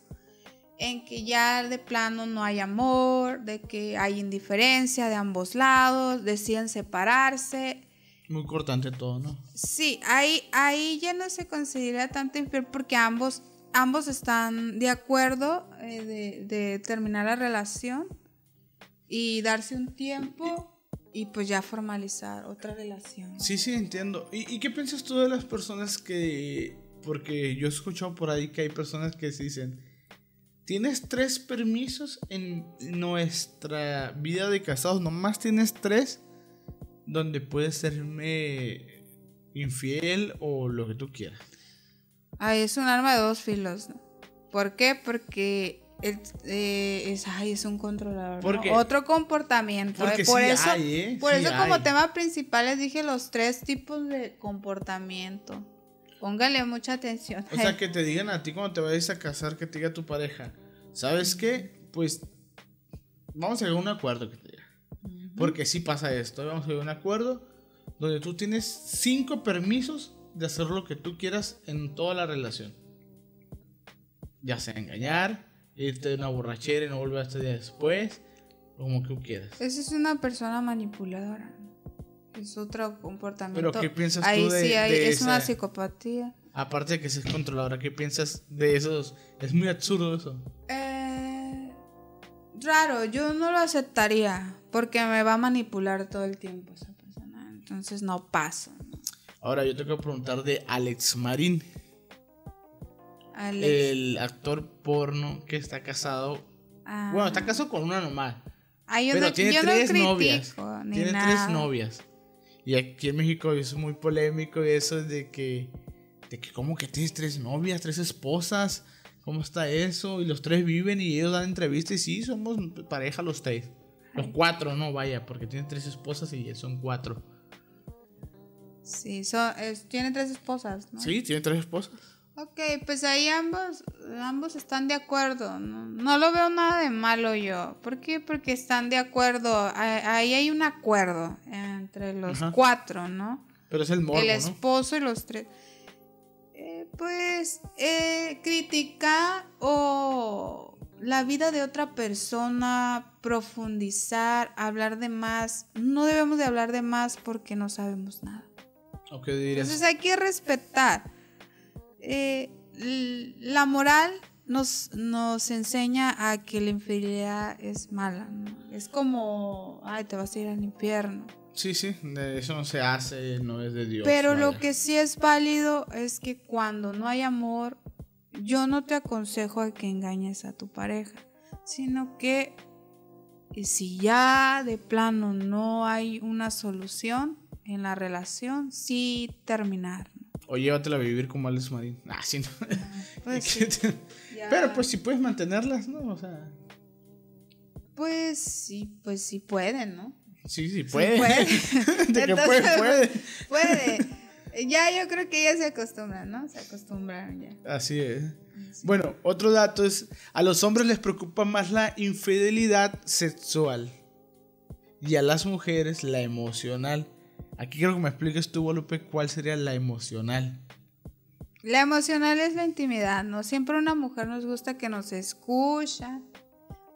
Speaker 2: En que ya de plano no hay amor, de que hay indiferencia de ambos lados, deciden separarse.
Speaker 1: Muy cortante todo, ¿no?
Speaker 2: Sí, ahí, ahí ya no se considera tanto infiel porque ambos, ambos están de acuerdo eh, de, de terminar la relación y darse un tiempo y pues ya formalizar otra relación.
Speaker 1: Sí, sí, entiendo. ¿Y, y qué piensas tú de las personas que... Porque yo he escuchado por ahí que hay personas que se dicen, tienes tres permisos en nuestra vida de casados, nomás tienes tres donde puedes serme infiel o lo que tú quieras.
Speaker 2: Ay, es un arma de dos filos. ¿Por qué? Porque el- eh, es, ay, es un controlador. Otro comportamiento. ¿eh? Por
Speaker 1: sí
Speaker 2: eso,
Speaker 1: hay, ¿eh?
Speaker 2: por
Speaker 1: Sí
Speaker 2: eso como
Speaker 1: hay.
Speaker 2: tema principal les dije los tres tipos de comportamiento. Póngale mucha atención.
Speaker 1: O sea, que te digan a ti cuando te vayas a casar, que te diga tu pareja, ¿sabes qué? Pues vamos a llegar a un acuerdo que te diga. Porque sí pasa esto, vamos a llegar a un acuerdo donde tú tienes cinco permisos de hacer lo que tú quieras en toda la relación. Ya sea engañar, irte de una borrachera y no volver hasta el día después, como que tú quieras.
Speaker 2: Esa es una persona manipuladora. Es otro comportamiento.
Speaker 1: Pero, ¿qué piensas tú de-
Speaker 2: sí, hay-
Speaker 1: de
Speaker 2: es una psicopatía.
Speaker 1: Aparte de que seas controladora, ¿qué piensas de esos? Es muy absurdo eso.
Speaker 2: Eh, raro, yo no lo aceptaría porque me va a manipular todo el tiempo esa persona. Entonces no paso.
Speaker 1: Ahora yo tengo que preguntar de Alex Marín. El actor porno que está casado.
Speaker 2: Ah.
Speaker 1: Bueno, está casado con una normal.
Speaker 2: Ah, yo
Speaker 1: pero
Speaker 2: no,
Speaker 1: tiene
Speaker 2: yo no
Speaker 1: tres
Speaker 2: critico
Speaker 1: novias. Tiene
Speaker 2: nada.
Speaker 1: tres novias. Y aquí en México es muy polémico eso de que. De que, ¿cómo que tienes tres novias, tres esposas? ¿Cómo está eso? Y los tres viven y ellos dan entrevistas y sí, somos pareja los tres. Los cuatro, no, vaya, porque tienen tres esposas y son cuatro.
Speaker 2: Sí, es- tiene tres esposas, ¿no?
Speaker 1: Sí, tienen tres esposas.
Speaker 2: Ok, pues ahí ambos, ambos están de acuerdo. No, no lo veo nada de malo yo. ¿Por qué? Porque están de acuerdo. Ah- Ahí hay un acuerdo entre los
Speaker 1: Ajá.
Speaker 2: cuatro, ¿no?
Speaker 1: Pero es el morbo,
Speaker 2: el
Speaker 1: ¿no?
Speaker 2: esposo y los tres. Eh, pues eh, criticar o la vida de otra persona, profundizar, hablar de más. No debemos de hablar de más porque no sabemos nada.
Speaker 1: ¿O qué dirías?
Speaker 2: Entonces hay que respetar. Eh, la moral nos, nos enseña a que la infidelidad es mala. ¿no? Es como, ay, te vas a ir al infierno.
Speaker 1: Sí, sí, eso no se hace, no es de Dios.
Speaker 2: Pero lo que sí es válido es que cuando no hay amor, yo no te aconsejo a que engañes a tu pareja, sino que eh, si ya de plano no hay una solución en la relación, sí terminar.
Speaker 1: O llévatela a vivir como Alex Marín. Ah, sí, no.
Speaker 2: Pues sí,
Speaker 1: Pero pues si puedes mantenerlas, ¿no? O sea,
Speaker 2: Pues sí, pues sí pueden, ¿no?
Speaker 1: sí, sí puede.
Speaker 2: puede.
Speaker 1: de que
Speaker 2: Entonces,
Speaker 1: puede, puede.
Speaker 2: Puede. Ya yo creo que ya se acostumbran, ¿no? Se acostumbraron ya.
Speaker 1: Así es. Bueno, otro dato es, a los hombres les preocupa más la infidelidad sexual y a las mujeres la emocional. Aquí quiero que me expliques tú, Guadalupe, cuál sería la emocional.
Speaker 2: La emocional es la intimidad, ¿no? Siempre una mujer nos gusta que nos escuchan.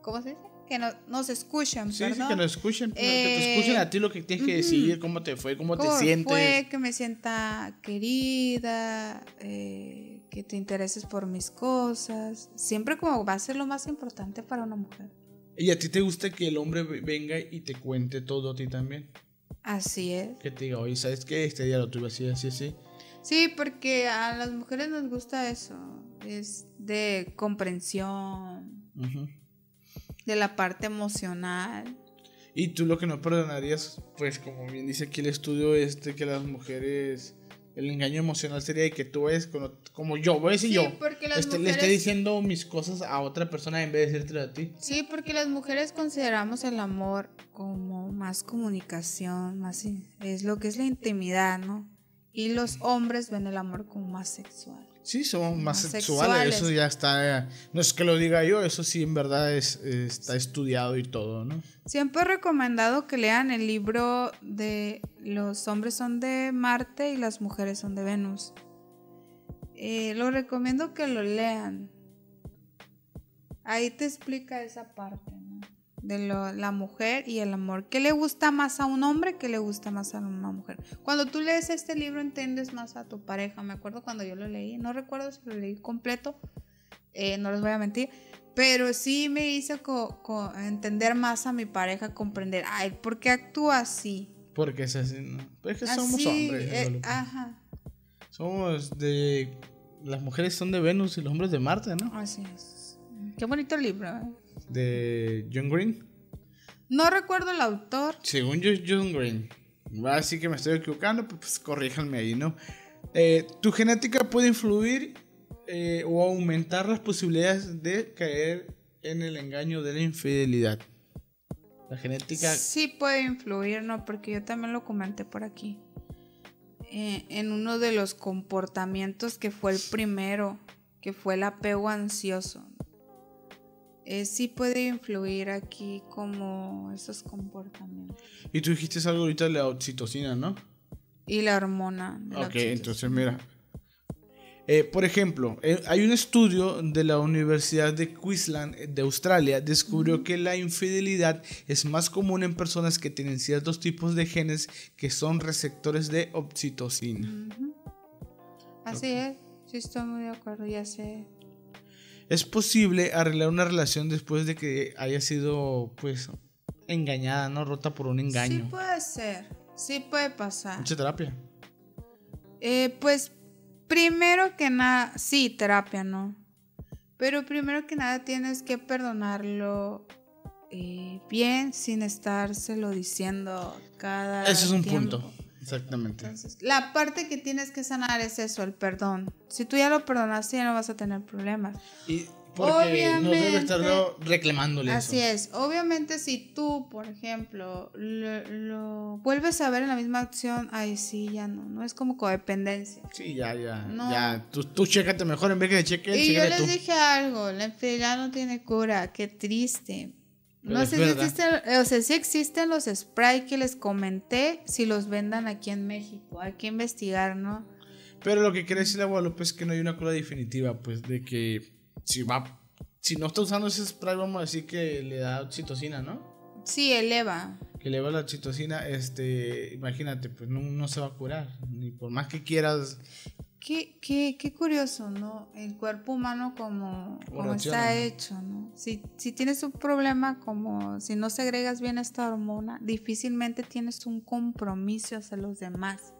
Speaker 2: ¿Cómo se dice? Que no- nos escuchan,
Speaker 1: Sí, sí,
Speaker 2: perdón.
Speaker 1: que nos escuchen, que te
Speaker 2: Eh,
Speaker 1: escuchen a ti lo que tienes que decir, cómo te fue, cómo, te
Speaker 2: ¿Cómo
Speaker 1: sientes.
Speaker 2: fue? Que me sienta querida, eh, que te intereses por mis cosas. Siempre como va a ser lo más importante para una mujer.
Speaker 1: Y a ti te gusta que el hombre ve- venga y te cuente todo a ti también.
Speaker 2: Así es.
Speaker 1: Que te diga, oye, ¿sabes qué? Este día lo tuve así, así, así.
Speaker 2: Sí, porque a las mujeres nos gusta eso. Es de comprensión, de la parte emocional.
Speaker 1: Y tú lo que no perdonarías, pues como bien dice aquí el estudio este, que las mujeres, el engaño emocional sería de que tú ves como, como yo, voy a decir
Speaker 2: Sí,
Speaker 1: yo,
Speaker 2: porque las
Speaker 1: este, le esté
Speaker 2: mujeres-
Speaker 1: diciendo mis cosas a otra persona en vez de decírtelo a ti.
Speaker 2: Sí, porque las mujeres consideramos el amor como más comunicación, más es lo que es la intimidad, ¿no? Y los hombres ven el amor como más sexual.
Speaker 1: Sí, somos más, sexuales, eso ya está, no es que lo diga yo, eso sí en verdad es, eh, está estudiado y todo, ¿no?
Speaker 2: Siempre he recomendado que lean el libro de Los hombres son de Marte y las mujeres son de Venus. Eh, lo recomiendo que lo lean. Ahí te explica esa parte. De lo- la mujer y el amor. ¿Qué le gusta más a un hombre? ¿Qué le gusta más a una mujer? Cuando tú lees este libro entiendes más a tu pareja. Me acuerdo cuando yo lo leí, no recuerdo si lo leí completo, eh, no les voy a mentir, pero sí me hizo co- co- entender más a mi pareja, comprender, ay, ¿por qué actúa así?
Speaker 1: Porque es así, ¿no? Pues es que somos hombres.
Speaker 2: eh,
Speaker 1: Guadalupe.
Speaker 2: ajá,
Speaker 1: Somos de... Las mujeres son de Venus y los hombres de Marte, ¿no?
Speaker 2: así es. Qué bonito libro. ¿eh?
Speaker 1: De John Green.
Speaker 2: No recuerdo el autor.
Speaker 1: Según yo, John Green. Así que me estoy equivocando, pues, pues corríjanme ahí, ¿no? Eh, tu genética puede influir eh, o aumentar las posibilidades de caer en el engaño de la infidelidad. La genética.
Speaker 2: Sí puede influir, ¿no? Porque yo también lo comenté por aquí. Eh, en uno de los comportamientos que fue el primero, que fue el apego ansioso. Eh, sí puede influir aquí como esos comportamientos.
Speaker 1: Y tú dijiste algo ahorita de la oxitocina, ¿no?
Speaker 2: Y la hormona. de
Speaker 1: Ok, entonces mira. Eh, por ejemplo, eh, hay un estudio de la Universidad de Queensland de Australia, descubrió que la infidelidad es más común en personas que tienen ciertos tipos de genes que son receptores de oxitocina.
Speaker 2: Así es, sí estoy muy de acuerdo, ya sé.
Speaker 1: Es posible arreglar una relación después de que haya sido, pues, engañada, ¿no? Rota por un
Speaker 2: Sí
Speaker 1: engaño.
Speaker 2: puede ser, sí puede pasar.
Speaker 1: Mucha terapia.
Speaker 2: Eh, pues Primero que nada, sí, terapia, ¿no? Pero primero que nada tienes que perdonarlo eh, bien sin estárselo diciendo cada.
Speaker 1: Eso es un
Speaker 2: tiempo.
Speaker 1: punto. Exactamente.
Speaker 2: Entonces, la parte que tienes que sanar es eso, el perdón. Si tú ya lo perdonaste, ya no vas a tener problemas.
Speaker 1: Y porque no debe
Speaker 2: Obviamente-
Speaker 1: estarlo reclamándole
Speaker 2: Así
Speaker 1: eso.
Speaker 2: es. Obviamente, si tú, por ejemplo, lo, lo vuelves a ver en la misma acción, ahí sí, ya no. No es como codependencia.
Speaker 1: Sí, ya, ya.
Speaker 2: No.
Speaker 1: Ya, tú, tú chécate mejor en vez que cheque él,
Speaker 2: Y yo les
Speaker 1: tú.
Speaker 2: dije algo, la infidelidad no tiene cura, qué triste. No sé si existen, o sea, sí existen los spray que les comenté, si los vendan aquí en México. Hay que investigar, ¿no?
Speaker 1: Pero lo que quiere decir la Guadalupe es que no hay una cura definitiva, pues, de que si va, si no está usando ese spray, vamos a decir que le da oxitocina, ¿no?
Speaker 2: Sí, eleva.
Speaker 1: Que le va la oxitocina, este, imagínate, pues no, no se va a curar. Ni por más que quieras.
Speaker 2: Qué, qué, qué curioso, ¿no? El cuerpo humano como, como está hecho, ¿no? Si, si tienes un problema como si no segregas bien esta hormona, difícilmente tienes un compromiso hacia los demás.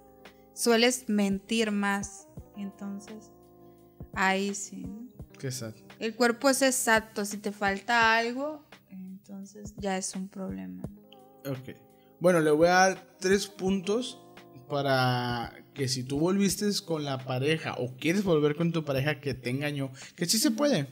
Speaker 2: Sueles mentir más. Entonces, ahí sí. ¿no?
Speaker 1: Qué sad.
Speaker 2: El cuerpo es exacto. Si te falta algo, entonces ya es un problema.
Speaker 1: Ok. Bueno, le voy a dar tres puntos para que si tú volviste con la pareja o quieres volver con tu pareja que te engañó, que sí se puede.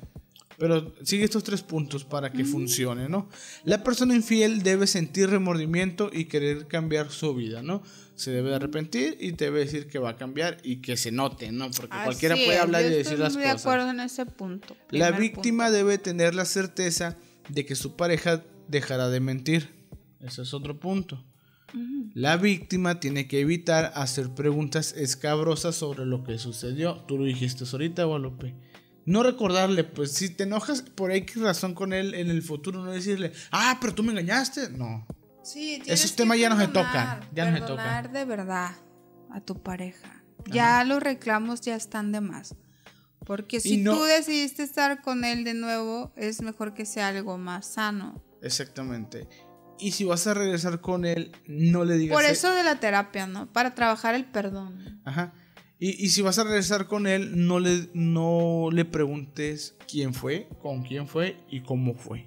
Speaker 1: Pero sigue estos tres puntos para que funcione, ¿no? La persona infiel debe sentir remordimiento y querer cambiar su vida, ¿no? Se debe de arrepentir y te debe decir que va a cambiar y que se note, ¿no? Porque cualquiera puede
Speaker 2: es,
Speaker 1: hablar y decir
Speaker 2: estoy
Speaker 1: las cosas.
Speaker 2: de acuerdo en ese punto.
Speaker 1: La víctima debe tener la certeza de que su pareja dejará de mentir. Ese es otro punto. La víctima tiene que evitar hacer preguntas escabrosas sobre lo que sucedió. Tú lo dijiste ahorita, Guadalupe. No recordarle, pues si te enojas por X razón con él en el futuro, no decirle, ah, pero tú me engañaste. No.
Speaker 2: Sí,
Speaker 1: Esos temas ya no se tocan, ya no se tocan.
Speaker 2: de verdad a tu pareja. Ya los reclamos ya están de más. Porque si
Speaker 1: no-
Speaker 2: tú decidiste estar con él de nuevo, es mejor que sea algo más sano.
Speaker 1: Exactamente. Y si vas a regresar con él, no le digas.
Speaker 2: Por
Speaker 1: "Eh,
Speaker 2: eso de la terapia, ¿no? Para trabajar el perdón.
Speaker 1: Ajá. Y, y si vas a regresar con él, no le, no le preguntes quién fue, con quién fue y cómo fue.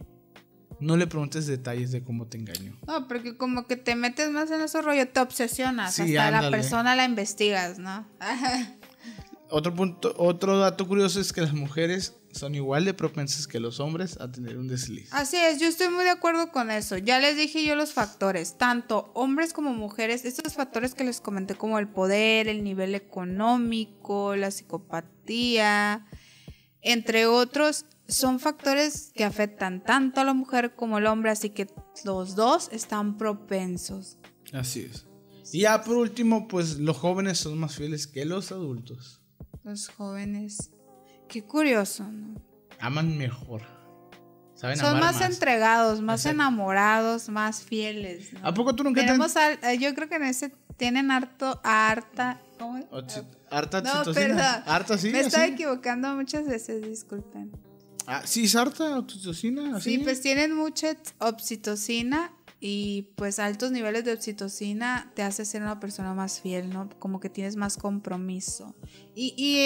Speaker 1: No le preguntes detalles de cómo te engañó.
Speaker 2: No, porque como que te metes más en ese rollo, te obsesionas.
Speaker 1: Sí,
Speaker 2: hasta la persona la investigas, ¿no?
Speaker 1: Otro punto, otro dato curioso es que las mujeres son igual de propensas que los hombres a tener un desliz.
Speaker 2: Así es, yo estoy muy de acuerdo con eso. Ya les dije yo los factores, tanto hombres como mujeres, estos factores que les comenté como el poder, el nivel económico, la psicopatía, entre otros, son factores que afectan tanto a la mujer como al hombre, así que los dos están propensos.
Speaker 1: Así es. Y ya por último, pues los jóvenes son más fieles que los adultos.
Speaker 2: Los jóvenes. Qué curioso, ¿no?
Speaker 1: Aman mejor. Saben
Speaker 2: Son
Speaker 1: amar
Speaker 2: más,
Speaker 1: más.
Speaker 2: entregados, más
Speaker 1: Exacto.
Speaker 2: enamorados, más fieles. ¿no?
Speaker 1: ¿A poco tú nunca te
Speaker 2: Tenemos al- eh, yo creo que en ese tienen harto, harta, ¿cómo?
Speaker 1: Oxi- Harta
Speaker 2: No,
Speaker 1: oxitocina. Harta, sí.
Speaker 2: Me estaba equivocando muchas veces, disculpen.
Speaker 1: Ah, sí, es harta oxitocina. Así.
Speaker 2: Sí, pues tienen mucha oxitocina y pues altos niveles de oxitocina te hace ser una persona más fiel, ¿no? Como que tienes más compromiso. Y, y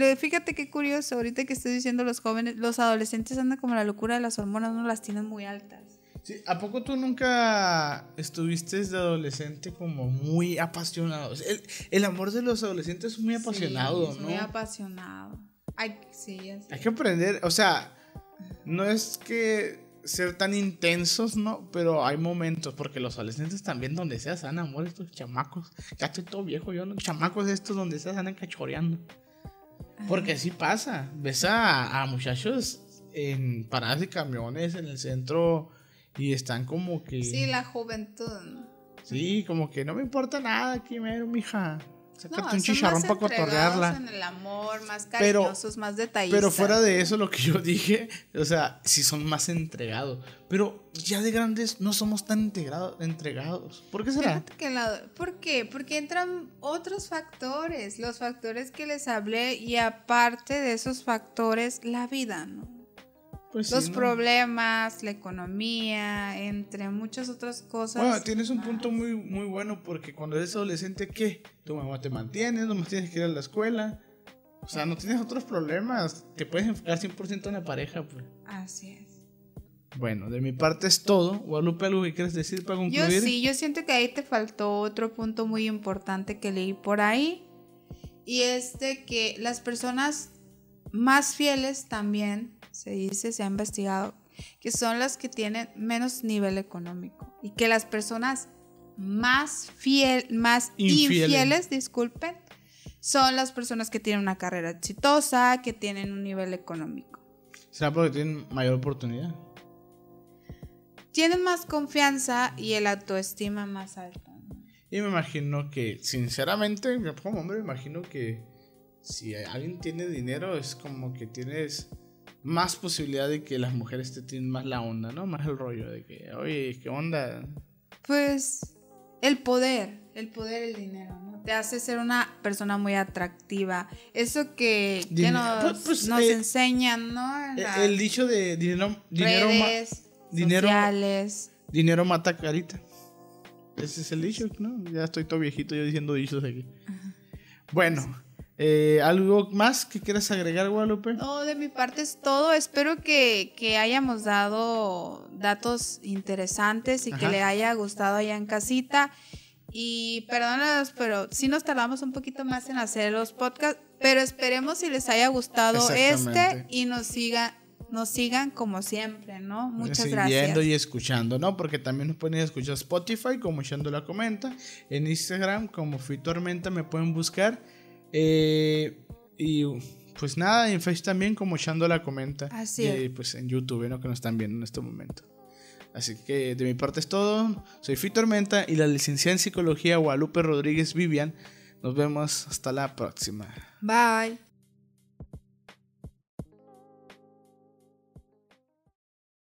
Speaker 2: eh, fíjate qué curioso, ahorita que estoy diciendo los jóvenes, los adolescentes andan como la locura de las hormonas, no las tienen muy altas.
Speaker 1: Sí, ¿A poco tú nunca estuviste de adolescente como muy apasionado? El, el amor de los adolescentes es muy apasionado,
Speaker 2: Sí, es
Speaker 1: ¿no?
Speaker 2: Muy apasionado. Ay, sí, ya sé.
Speaker 1: Hay que aprender, o sea, no es que ser tan intensos, ¿no? Pero hay momentos, porque los adolescentes también donde sea se dan amor estos chamacos. Ya estoy todo viejo, yo no, chamacos estos donde sea se andan cachoreando. Porque así pasa. Ves a, a muchachos en paradas de camiones en el centro y están como que...
Speaker 2: Sí, la juventud.
Speaker 1: Sí, como que no me importa nada aquí, mero, mija. Sácate
Speaker 2: No,
Speaker 1: un chicharrón para cotorrearla.
Speaker 2: en el amor, más
Speaker 1: Pero-
Speaker 2: cariñosos, más detallistas.
Speaker 1: Pero fuera de eso, lo que yo dije, o sea, sí son más entregados. Pero ya de grandes no somos tan entregados. ¿Por qué será?
Speaker 2: Que la- ¿Por qué? Porque entran otros factores, los factores que les hablé y aparte de esos factores, la vida, ¿no?
Speaker 1: Pues sí,
Speaker 2: Los
Speaker 1: ¿no?
Speaker 2: problemas, la economía, entre muchas otras cosas.
Speaker 1: Bueno, tienes un
Speaker 2: más.
Speaker 1: punto muy, muy bueno porque cuando eres adolescente, ¿qué? Tu mamá te mantiene, nomás tienes que ir a la escuela. O sea, no tienes otros problemas. Te puedes enfocar 100% en la pareja, pues.
Speaker 2: Así es.
Speaker 1: Bueno, de mi parte es todo. Guadalupe, ¿algo que quieres decir para concluir?
Speaker 2: Yo sí, yo siento que ahí te faltó otro punto muy importante que leí por ahí. Y es de que las personas más fieles también, se dice, se ha investigado, que son las que tienen menos nivel económico. Y que las personas más, fiel, más
Speaker 1: Infieles.
Speaker 2: infieles, disculpen, son las personas que tienen una carrera exitosa, que tienen un nivel económico.
Speaker 1: ¿Será porque tienen mayor oportunidad?
Speaker 2: Tienen más confianza y el autoestima más alto. ¿no?
Speaker 1: Y me imagino que, sinceramente, como hombre, me imagino que si alguien tiene dinero es como que tienes más posibilidad de que las mujeres te tienen más la onda, ¿no? Más el rollo de que, oye, ¿qué onda?
Speaker 2: Pues el poder, el poder, el dinero, ¿no? Te hace ser una persona muy atractiva. Eso que, que nos,
Speaker 1: pues, pues,
Speaker 2: nos
Speaker 1: eh,
Speaker 2: enseñan, ¿no? En
Speaker 1: El, dicho de dinero, dinero, ma-
Speaker 2: redes
Speaker 1: dinero- dinero mata carita. Ese es el dicho, ¿no? Ya estoy todo viejito yo diciendo dichos aquí. Bueno, eh, ¿algo más que quieras agregar, Guadalupe?
Speaker 2: No, de mi parte es todo. Espero que, que hayamos dado datos interesantes y que
Speaker 1: Ajá.
Speaker 2: le haya gustado allá en casita. Y perdónanos, pero sí nos tardamos un poquito más en hacer los podcasts, pero esperemos si les haya gustado este y nos sigan, nos sigan como siempre, ¿no? Muchas
Speaker 1: Siguiendo
Speaker 2: gracias.
Speaker 1: y escuchando, ¿no? Porque también nos pueden escuchar Spotify, como Echando la Comenta. En Instagram, como Fui Tormenta, me pueden buscar. Eh, y pues nada, en Facebook también, como Echando la Comenta.
Speaker 2: Así
Speaker 1: y
Speaker 2: es.
Speaker 1: pues en YouTube, ¿no? Que nos están viendo en este momento. Así que de mi parte es todo. Soy Fui Tormenta y la licenciada en Psicología Guadalupe Rodríguez Vivian. Nos vemos hasta la próxima.
Speaker 2: Bye.